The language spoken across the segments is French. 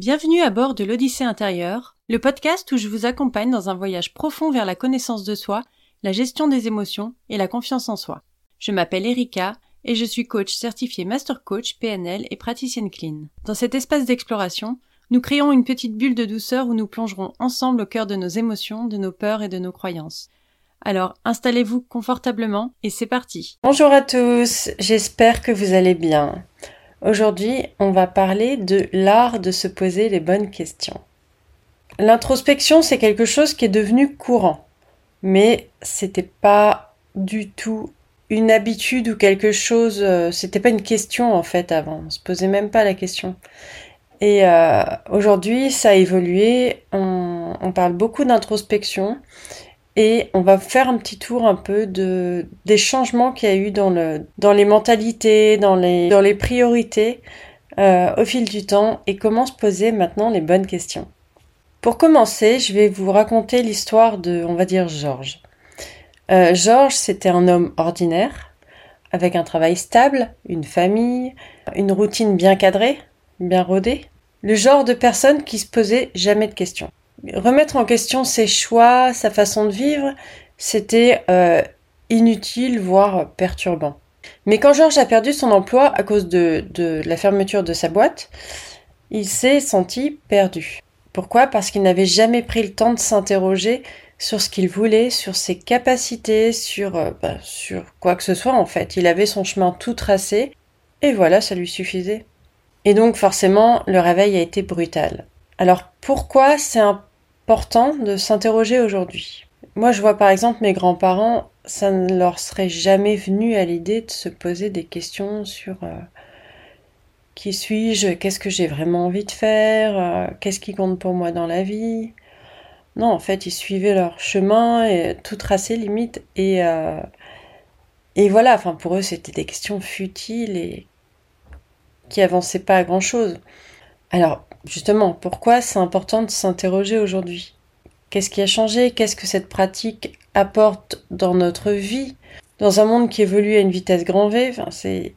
Bienvenue à bord de l'Odyssée intérieure, le podcast où je vous accompagne dans un voyage profond vers la connaissance de soi, la gestion des émotions et la confiance en soi. Je m'appelle Erika et je suis coach certifié Master Coach PNL et praticienne clean. Dans cet espace d'exploration, nous créons une petite bulle de douceur où nous plongerons ensemble au cœur de nos émotions, de nos peurs et de nos croyances. Alors installez-vous confortablement et c'est parti. Bonjour à tous, j'espère que vous allez bien. Aujourd'hui, on va parler de l'art de se poser les bonnes questions. L'introspection, c'est quelque chose qui est devenu courant, mais c'était pas du tout une habitude ou quelque chose, euh, c'était pas une question en fait avant, on se posait même pas la question. Et euh, aujourd'hui, ça a évolué, on, on parle beaucoup d'introspection et on va faire un petit tour un peu de des changements qu'il y a eu dans le dans les mentalités, dans les dans les priorités euh, au fil du temps et comment se poser maintenant les bonnes questions. Pour commencer, je vais vous raconter l'histoire de, on va dire, Georges. Euh, Georges, c'était un homme ordinaire, avec un travail stable, une famille, une routine bien cadrée, bien rodée. Le genre de personne qui se posait jamais de questions remettre en question ses choix, sa façon de vivre, c'était euh, inutile, voire perturbant. Mais quand Georges a perdu son emploi à cause de, la fermeture de sa boîte, il s'est senti perdu. Pourquoi? Parce qu'il n'avait jamais pris le temps de s'interroger sur ce qu'il voulait, sur ses capacités, sur, euh, bah, sur quoi que ce soit en fait. Il avait son chemin tout tracé, et voilà, ça lui suffisait. Et donc forcément, le réveil a été brutal. Alors pourquoi c'est un de s'interroger aujourd'hui. Moi, je vois par exemple mes grands-parents, ça ne leur serait jamais venu à l'idée de se poser des questions sur euh, qui suis-je, qu'est-ce que j'ai vraiment envie de faire, euh, qu'est-ce qui compte pour moi dans la vie. Non, en fait, ils suivaient leur chemin et tout tracé limite et euh, et voilà. Enfin, pour eux, c'était des questions futiles et qui avançaient pas à grand chose. Alors, justement, pourquoi c'est important de s'interroger aujourd'hui? Qu'est-ce qui a changé? Qu'est-ce que cette pratique apporte dans notre vie? Dans un monde qui évolue à une vitesse grand V, c'est...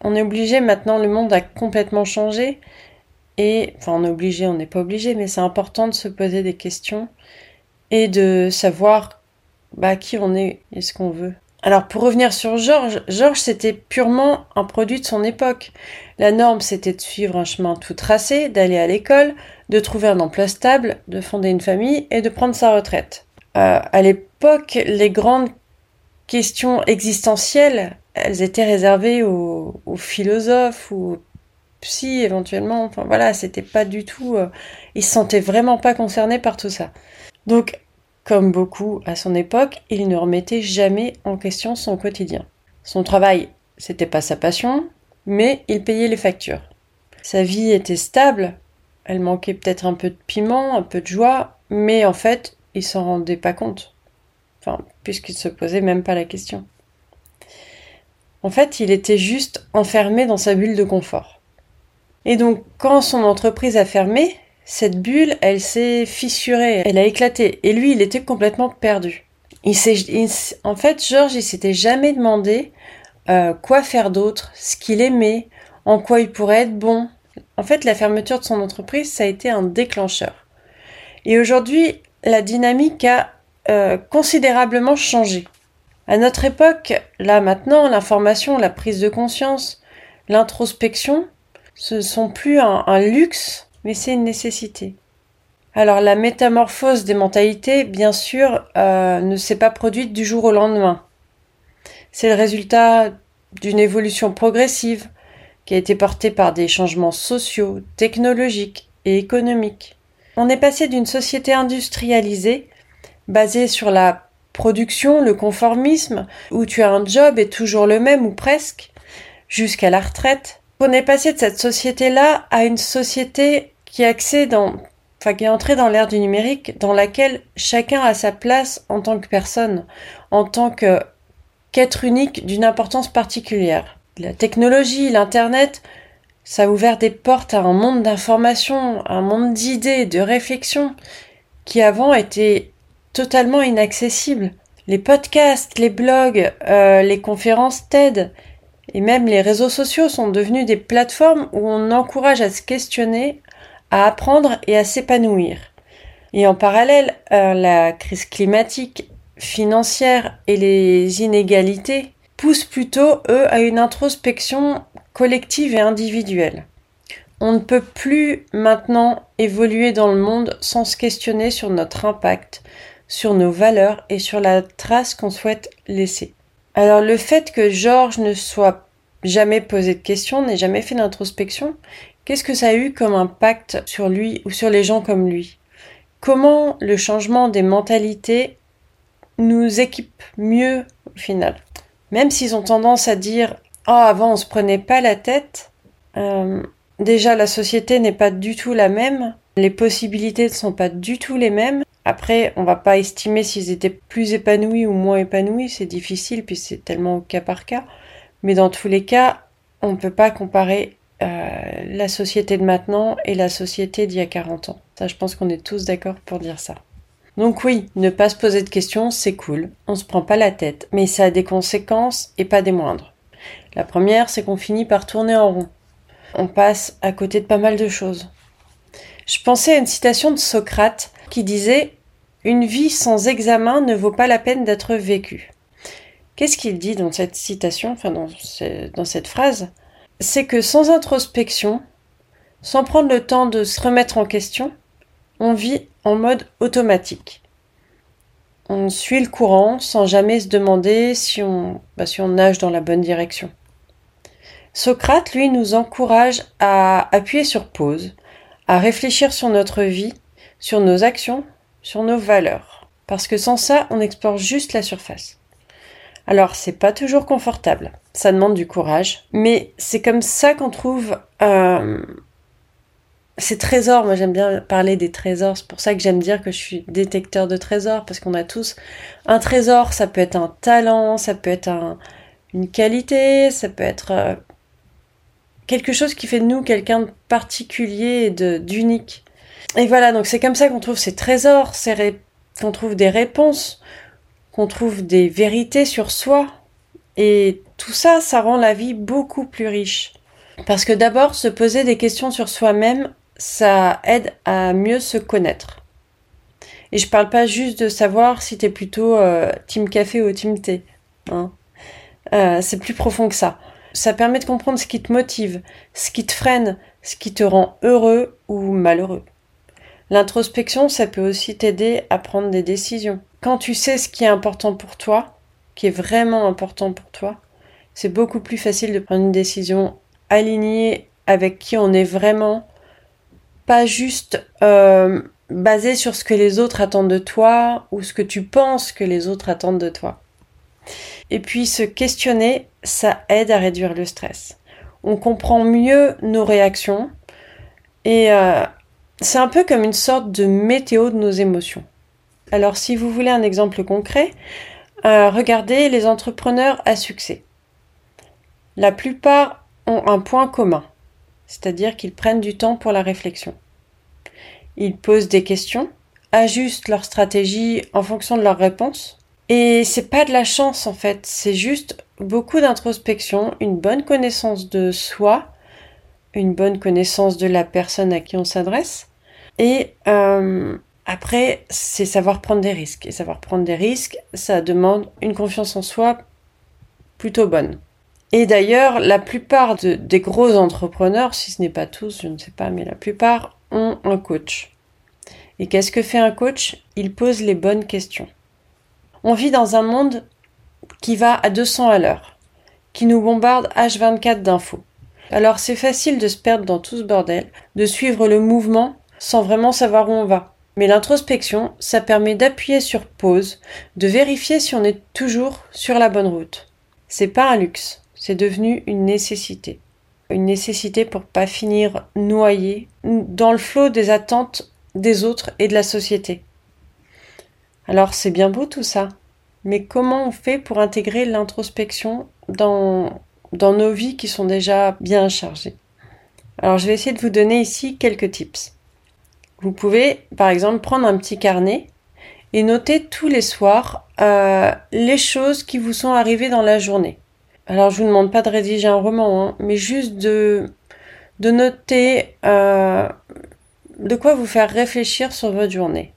On est obligé maintenant, le monde a complètement changé. Et, enfin, on est obligé, on n'est pas obligé, mais c'est important de se poser des questions et de savoir bah, qui on est et ce qu'on veut. Alors pour revenir sur Georges, Georges c'était purement un produit de son époque. La norme c'était de suivre un chemin tout tracé, d'aller à l'école, de trouver un emploi stable, de fonder une famille et de prendre sa retraite. Euh, à l'époque, les grandes questions existentielles, elles étaient réservées aux, philosophes ou aux psy éventuellement. Enfin voilà, c'était pas du tout. Euh, ils se sentaient vraiment pas concernés par tout ça. Donc comme beaucoup à son époque, il ne remettait jamais en question son quotidien. Son travail, c'était pas sa passion, mais il payait les factures. Sa vie était stable, elle manquait peut-être un peu de piment, un peu de joie, mais en fait, il s'en rendait pas compte. Enfin, puisqu'il se posait même pas la question. En fait, il était juste enfermé dans sa bulle de confort. Et donc, quand son entreprise a fermé, cette bulle, elle s'est fissurée, elle a éclaté. Et lui, il était complètement perdu. Il en fait, Georges, il s'était jamais demandé euh, quoi faire d'autre, ce qu'il aimait, en quoi il pourrait être bon. En fait, la fermeture de son entreprise, ça a été un déclencheur. Et aujourd'hui, la dynamique a euh, considérablement changé. À notre époque, là maintenant, l'information, la prise de conscience, l'introspection, ce sont plus un luxe, mais c'est une nécessité. Alors la métamorphose des mentalités, bien sûr, euh, ne s'est pas produite du jour au lendemain. C'est le résultat d'une évolution progressive qui a été portée par des changements sociaux, technologiques et économiques. On est passé d'une société industrialisée, basée sur la production, le conformisme, où tu as un job et toujours le même ou presque, jusqu'à la retraite, on est passé de cette société-là à une société qui est entrée dans l'ère du numérique, dans laquelle chacun a sa place en tant que personne, en tant qu'être unique d'une importance particulière. La technologie, l'internet, ça a ouvert des portes à un monde d'informations, un monde d'idées, de réflexions, qui avant était totalement inaccessible. Les podcasts, les blogs, euh, les conférences TED, et même les réseaux sociaux sont devenus des plateformes où on encourage à se questionner, à apprendre et à s'épanouir. Et en parallèle, euh, la crise climatique, financière et les inégalités poussent plutôt, eux, à une introspection collective et individuelle. On ne peut plus maintenant évoluer dans le monde sans se questionner sur notre impact, sur nos valeurs et sur la trace qu'on souhaite laisser. Alors le fait que Georges ne soit jamais posé de questions, n'ait jamais fait d'introspection, qu'est-ce que ça a eu comme impact sur lui ou sur les gens comme lui? Comment le changement des mentalités nous équipe mieux au final? Même s'ils ont tendance à dire Oh, avant on se prenait pas la tête, euh, Déjà, la société n'est pas du tout la même. Les possibilités ne sont pas du tout les mêmes. Après, on va pas estimer s'ils étaient plus épanouis ou moins épanouis. C'est difficile, puis c'est tellement cas par cas. Mais dans tous les cas, on ne peut pas comparer euh, la société de maintenant et la société d'il y a 40 ans. Ça, je pense qu'on est tous d'accord pour dire ça. Donc oui, ne pas se poser de questions, c'est cool. On se prend pas la tête. Mais ça a des conséquences et pas des moindres. La première, c'est qu'on finit par tourner en rond on passe à côté de pas mal de choses. Je pensais à une citation de Socrate qui disait Une vie sans examen ne vaut pas la peine d'être vécue. Qu'est-ce qu'il dit dans cette citation, enfin dans, cette phrase? C'est que sans introspection, sans prendre le temps de se remettre en question, on vit en mode automatique. On suit le courant sans jamais se demander si on, bah, si on nage dans la bonne direction. Socrate, lui, nous encourage à appuyer sur pause, à réfléchir sur notre vie, sur nos actions, sur nos valeurs. Parce que sans ça, on explore juste la surface. Alors, c'est pas toujours confortable, ça demande du courage, mais c'est comme ça qu'on trouve euh, ces trésors. Moi, j'aime bien parler des trésors, c'est pour ça que j'aime dire que je suis détecteur de trésors, parce qu'on a tous un trésor, ça peut être un talent, ça peut être une qualité, ça peut être euh, quelque chose qui fait de nous quelqu'un de particulier et d'unique. Et voilà, donc c'est comme ça qu'on trouve ces trésors, qu'on trouve des réponses, qu'on trouve des vérités sur soi. Et tout ça, ça rend la vie beaucoup plus riche. Parce que d'abord, se poser des questions sur soi-même, ça aide à mieux se connaître. Et je parle pas juste de savoir si t'es plutôt euh, team café ou team thé. Hein. Euh, c'est plus profond que ça. Ça permet de comprendre ce qui te motive, ce qui te freine, ce qui te rend heureux ou malheureux. L'introspection, ça peut aussi t'aider à prendre des décisions. Quand tu sais ce qui est important pour toi, qui est vraiment important pour toi, c'est beaucoup plus facile de prendre une décision alignée avec qui on est vraiment, pas juste euh, basée sur ce que les autres attendent de toi ou ce que tu penses que les autres attendent de toi. Et puis se questionner, ça aide à réduire le stress. On comprend mieux nos réactions et euh, c'est un peu comme une sorte de météo de nos émotions. Alors si vous voulez un exemple concret, euh, regardez les entrepreneurs à succès. La plupart ont un point commun, c'est-à-dire qu'ils prennent du temps pour la réflexion. Ils posent des questions, ajustent leur stratégie en fonction de leurs réponses et c'est pas de la chance en fait, c'est juste beaucoup d'introspection, une bonne connaissance de soi, une bonne connaissance de la personne à qui on s'adresse. Et euh, après, c'est savoir prendre des risques. Et savoir prendre des risques, ça demande une confiance en soi plutôt bonne. Et d'ailleurs, la plupart des gros entrepreneurs, si ce n'est pas tous, je ne sais pas, mais la plupart ont un coach. Et qu'est-ce que fait un coach? Il pose les bonnes questions. On vit dans un monde qui va à 200 à l'heure, qui nous bombarde H24 d'infos. Alors c'est facile de se perdre dans tout ce bordel, de suivre le mouvement sans vraiment savoir où on va. Mais l'introspection, ça permet d'appuyer sur pause, de vérifier si on est toujours sur la bonne route. C'est pas un luxe, c'est devenu une nécessité. Une nécessité pour pas finir noyé dans le flot des attentes des autres et de la société. Alors c'est bien beau tout ça, mais comment on fait pour intégrer l'introspection dans, dans nos vies qui sont déjà bien chargées? Alors je vais essayer de vous donner ici quelques tips. Vous pouvez par exemple prendre un petit carnet et noter tous les soirs euh, les choses qui vous sont arrivées dans la journée. Alors je vous demande pas de rédiger un roman, hein, mais juste de, de noter euh, de quoi vous faire réfléchir sur votre journée.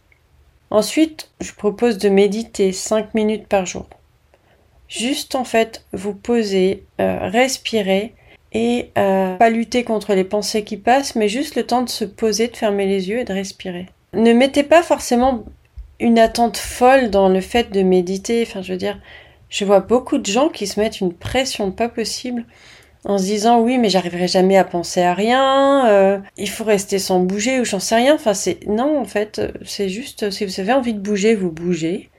Ensuite, je propose de méditer 5 minutes par jour. Juste en fait, vous poser, euh, respirer et euh, pas lutter contre les pensées qui passent, mais juste le temps de se poser, de fermer les yeux et de respirer. Ne mettez pas forcément une attente folle dans le fait de méditer. Enfin, je veux dire, je vois beaucoup de gens qui se mettent une pression pas possible en se disant oui mais j'arriverai jamais à penser à rien, euh, il faut rester sans bouger ou j'en sais rien. Enfin c'est non en fait c'est juste si vous avez envie de bouger vous bougez.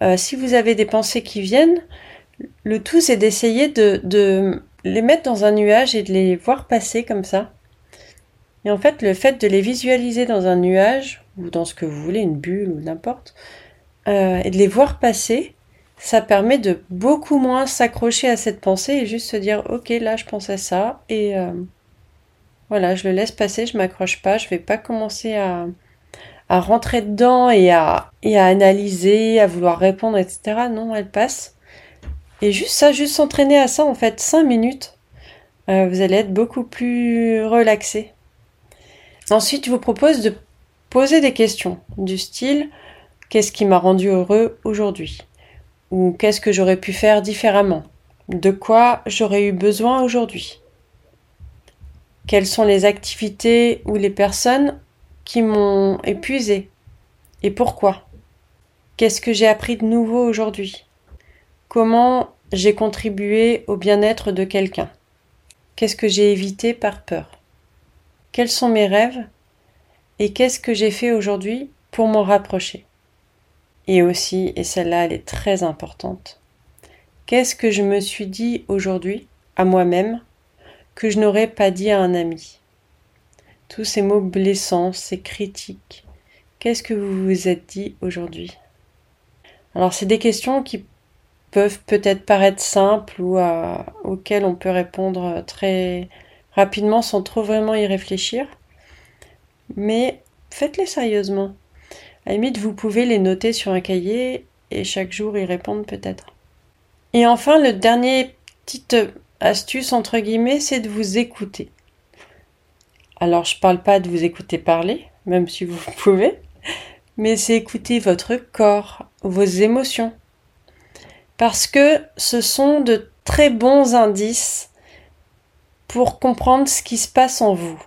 Euh, si vous avez des pensées qui viennent, le tout c'est d'essayer de, de les mettre dans un nuage et de les voir passer comme ça. Et en fait le fait de les visualiser dans un nuage ou dans ce que vous voulez une bulle ou n'importe euh, et de les voir passer ça permet de beaucoup moins s'accrocher à cette pensée et juste se dire ok là je pense à ça et euh, voilà je le laisse passer je m'accroche pas je vais pas commencer à, rentrer dedans et à, et à analyser à vouloir répondre etc non elle passe et juste ça juste s'entraîner à ça en fait 5 minutes euh, vous allez être beaucoup plus relaxé. Ensuite je vous propose de poser des questions du style qu'est-ce qui m'a rendu heureux aujourd'hui? Ou qu'est-ce que j'aurais pu faire différemment? De quoi j'aurais eu besoin aujourd'hui? Quelles sont les activités ou les personnes qui m'ont épuisé? Et pourquoi? Qu'est-ce que j'ai appris de nouveau aujourd'hui? Comment j'ai contribué au bien-être de quelqu'un? Qu'est-ce que j'ai évité par peur? Quels sont mes rêves? Et qu'est-ce que j'ai fait aujourd'hui pour m'en rapprocher? Et aussi, et celle-là elle est très importante, qu'est-ce que je me suis dit aujourd'hui à moi-même que je n'aurais pas dit à un ami? Tous ces mots blessants, ces critiques, qu'est-ce que vous vous êtes dit aujourd'hui? Alors c'est des questions qui peuvent peut-être paraître simples ou auxquelles on peut répondre très rapidement sans trop vraiment y réfléchir, mais faites-les sérieusement. À la limite, vous pouvez les noter sur un cahier et chaque jour y répondre peut-être. Et enfin, le dernier petite astuce entre guillemets, c'est de vous écouter. Alors, je parle pas de vous écouter parler, même si vous pouvez, mais c'est écouter votre corps, vos émotions. Parce que ce sont de très bons indices pour comprendre ce qui se passe en vous.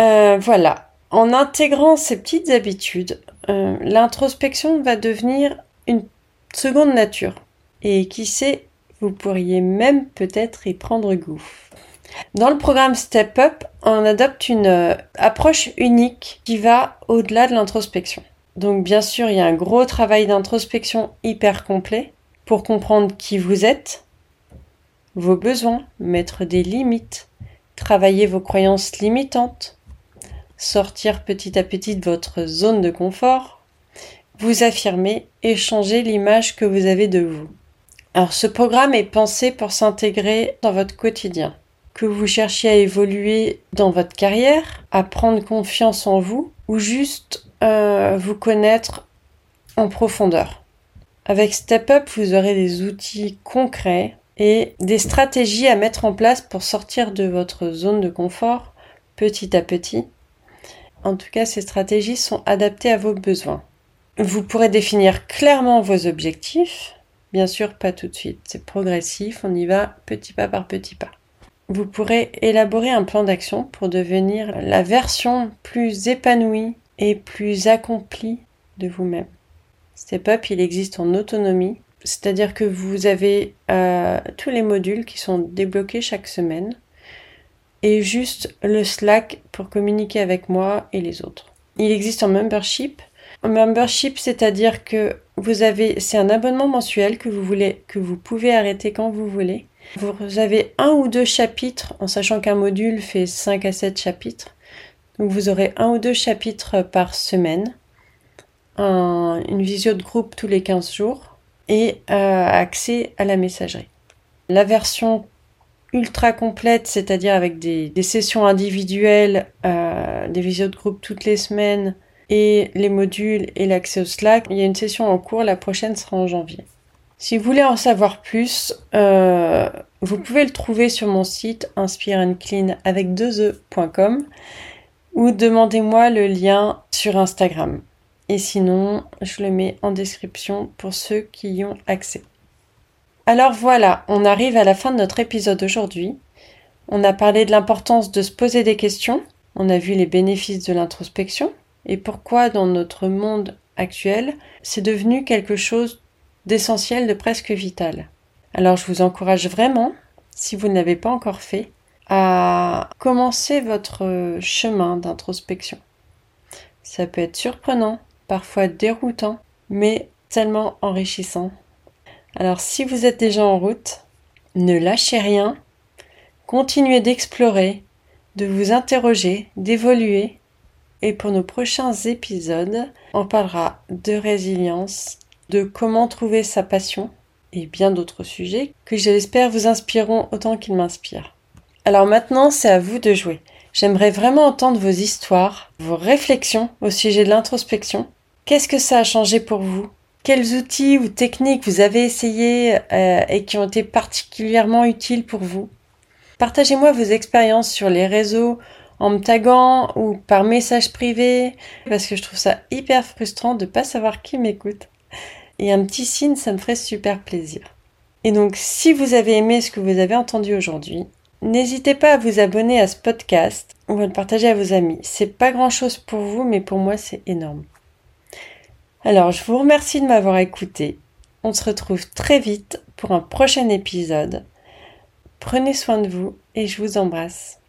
Euh, voilà. En intégrant ces petites habitudes, euh, l'introspection va devenir une seconde nature. Et qui sait, vous pourriez même peut-être y prendre goût. Dans le programme Step Up, on adopte une euh, approche unique qui va au-delà de l'introspection. Donc bien sûr, il y a un gros travail d'introspection hyper complet pour comprendre qui vous êtes, vos besoins, mettre des limites, travailler vos croyances limitantes, sortir petit à petit de votre zone de confort, vous affirmer et changer l'image que vous avez de vous. Alors ce programme est pensé pour s'intégrer dans votre quotidien. Que vous cherchiez à évoluer dans votre carrière, à prendre confiance en vous ou juste euh, vous connaître en profondeur. Avec Step Up, vous aurez des outils concrets et des stratégies à mettre en place pour sortir de votre zone de confort petit à petit en tout cas, ces stratégies sont adaptées à vos besoins. Vous pourrez définir clairement vos objectifs. Bien sûr, pas tout de suite. C'est progressif. On y va petit pas par petit pas. Vous pourrez élaborer un plan d'action pour devenir la version plus épanouie et plus accomplie de vous-même. Step Up, il existe en autonomie, c'est-à-dire que vous avez euh, tous les modules qui sont débloqués chaque semaine et juste le Slack pour communiquer avec moi et les autres. Il existe en membership. En membership, c'est-à-dire que vous avez, c'est un abonnement mensuel que vous voulez, que vous pouvez arrêter quand vous voulez. Vous avez un ou deux chapitres, en sachant qu'un module fait 5 à 7 chapitres. Donc vous aurez un ou deux chapitres par semaine, une visio de groupe tous les 15 jours et euh, accès à la messagerie. La version ultra complète, c'est-à-dire avec des, sessions individuelles, euh, des visios de groupe toutes les semaines et les modules et l'accès au Slack. Il y a une session en cours, la prochaine sera en janvier. Si vous voulez en savoir plus, euh, vous pouvez le trouver sur mon site inspireandclean avec 2e.com. ou demandez-moi le lien sur Instagram. Et sinon, je le mets en description pour ceux qui y ont accès. Alors voilà, on arrive à la fin de notre épisode aujourd'hui. On a parlé de l'importance de se poser des questions, on a vu les bénéfices de l'introspection et pourquoi dans notre monde actuel, c'est devenu quelque chose d'essentiel, de presque vital. Alors je vous encourage vraiment, si vous ne l'avez pas encore fait, à commencer votre chemin d'introspection. Ça peut être surprenant, parfois déroutant, mais tellement enrichissant. Alors si vous êtes déjà en route, ne lâchez rien, continuez d'explorer, de vous interroger, d'évoluer. Et pour nos prochains épisodes, on parlera de résilience, de comment trouver sa passion et bien d'autres sujets que j'espère vous inspireront autant qu'ils m'inspirent. Alors maintenant, c'est à vous de jouer. J'aimerais vraiment entendre vos histoires, vos réflexions au sujet de l'introspection. Qu'est-ce que ça a changé pour vous? Quels outils ou techniques vous avez essayé euh, et qui ont été particulièrement utiles pour vous? Partagez-moi vos expériences sur les réseaux en me taguant ou par message privé parce que je trouve ça hyper frustrant de pas savoir qui m'écoute. Et un petit signe, ça me ferait super plaisir. Et donc, si vous avez aimé ce que vous avez entendu aujourd'hui, n'hésitez pas à vous abonner à ce podcast ou à le partager à vos amis. C'est pas grand chose pour vous, mais pour moi, c'est énorme. Alors, je vous remercie de m'avoir écouté. On se retrouve très vite pour un prochain épisode. Prenez soin de vous et je vous embrasse.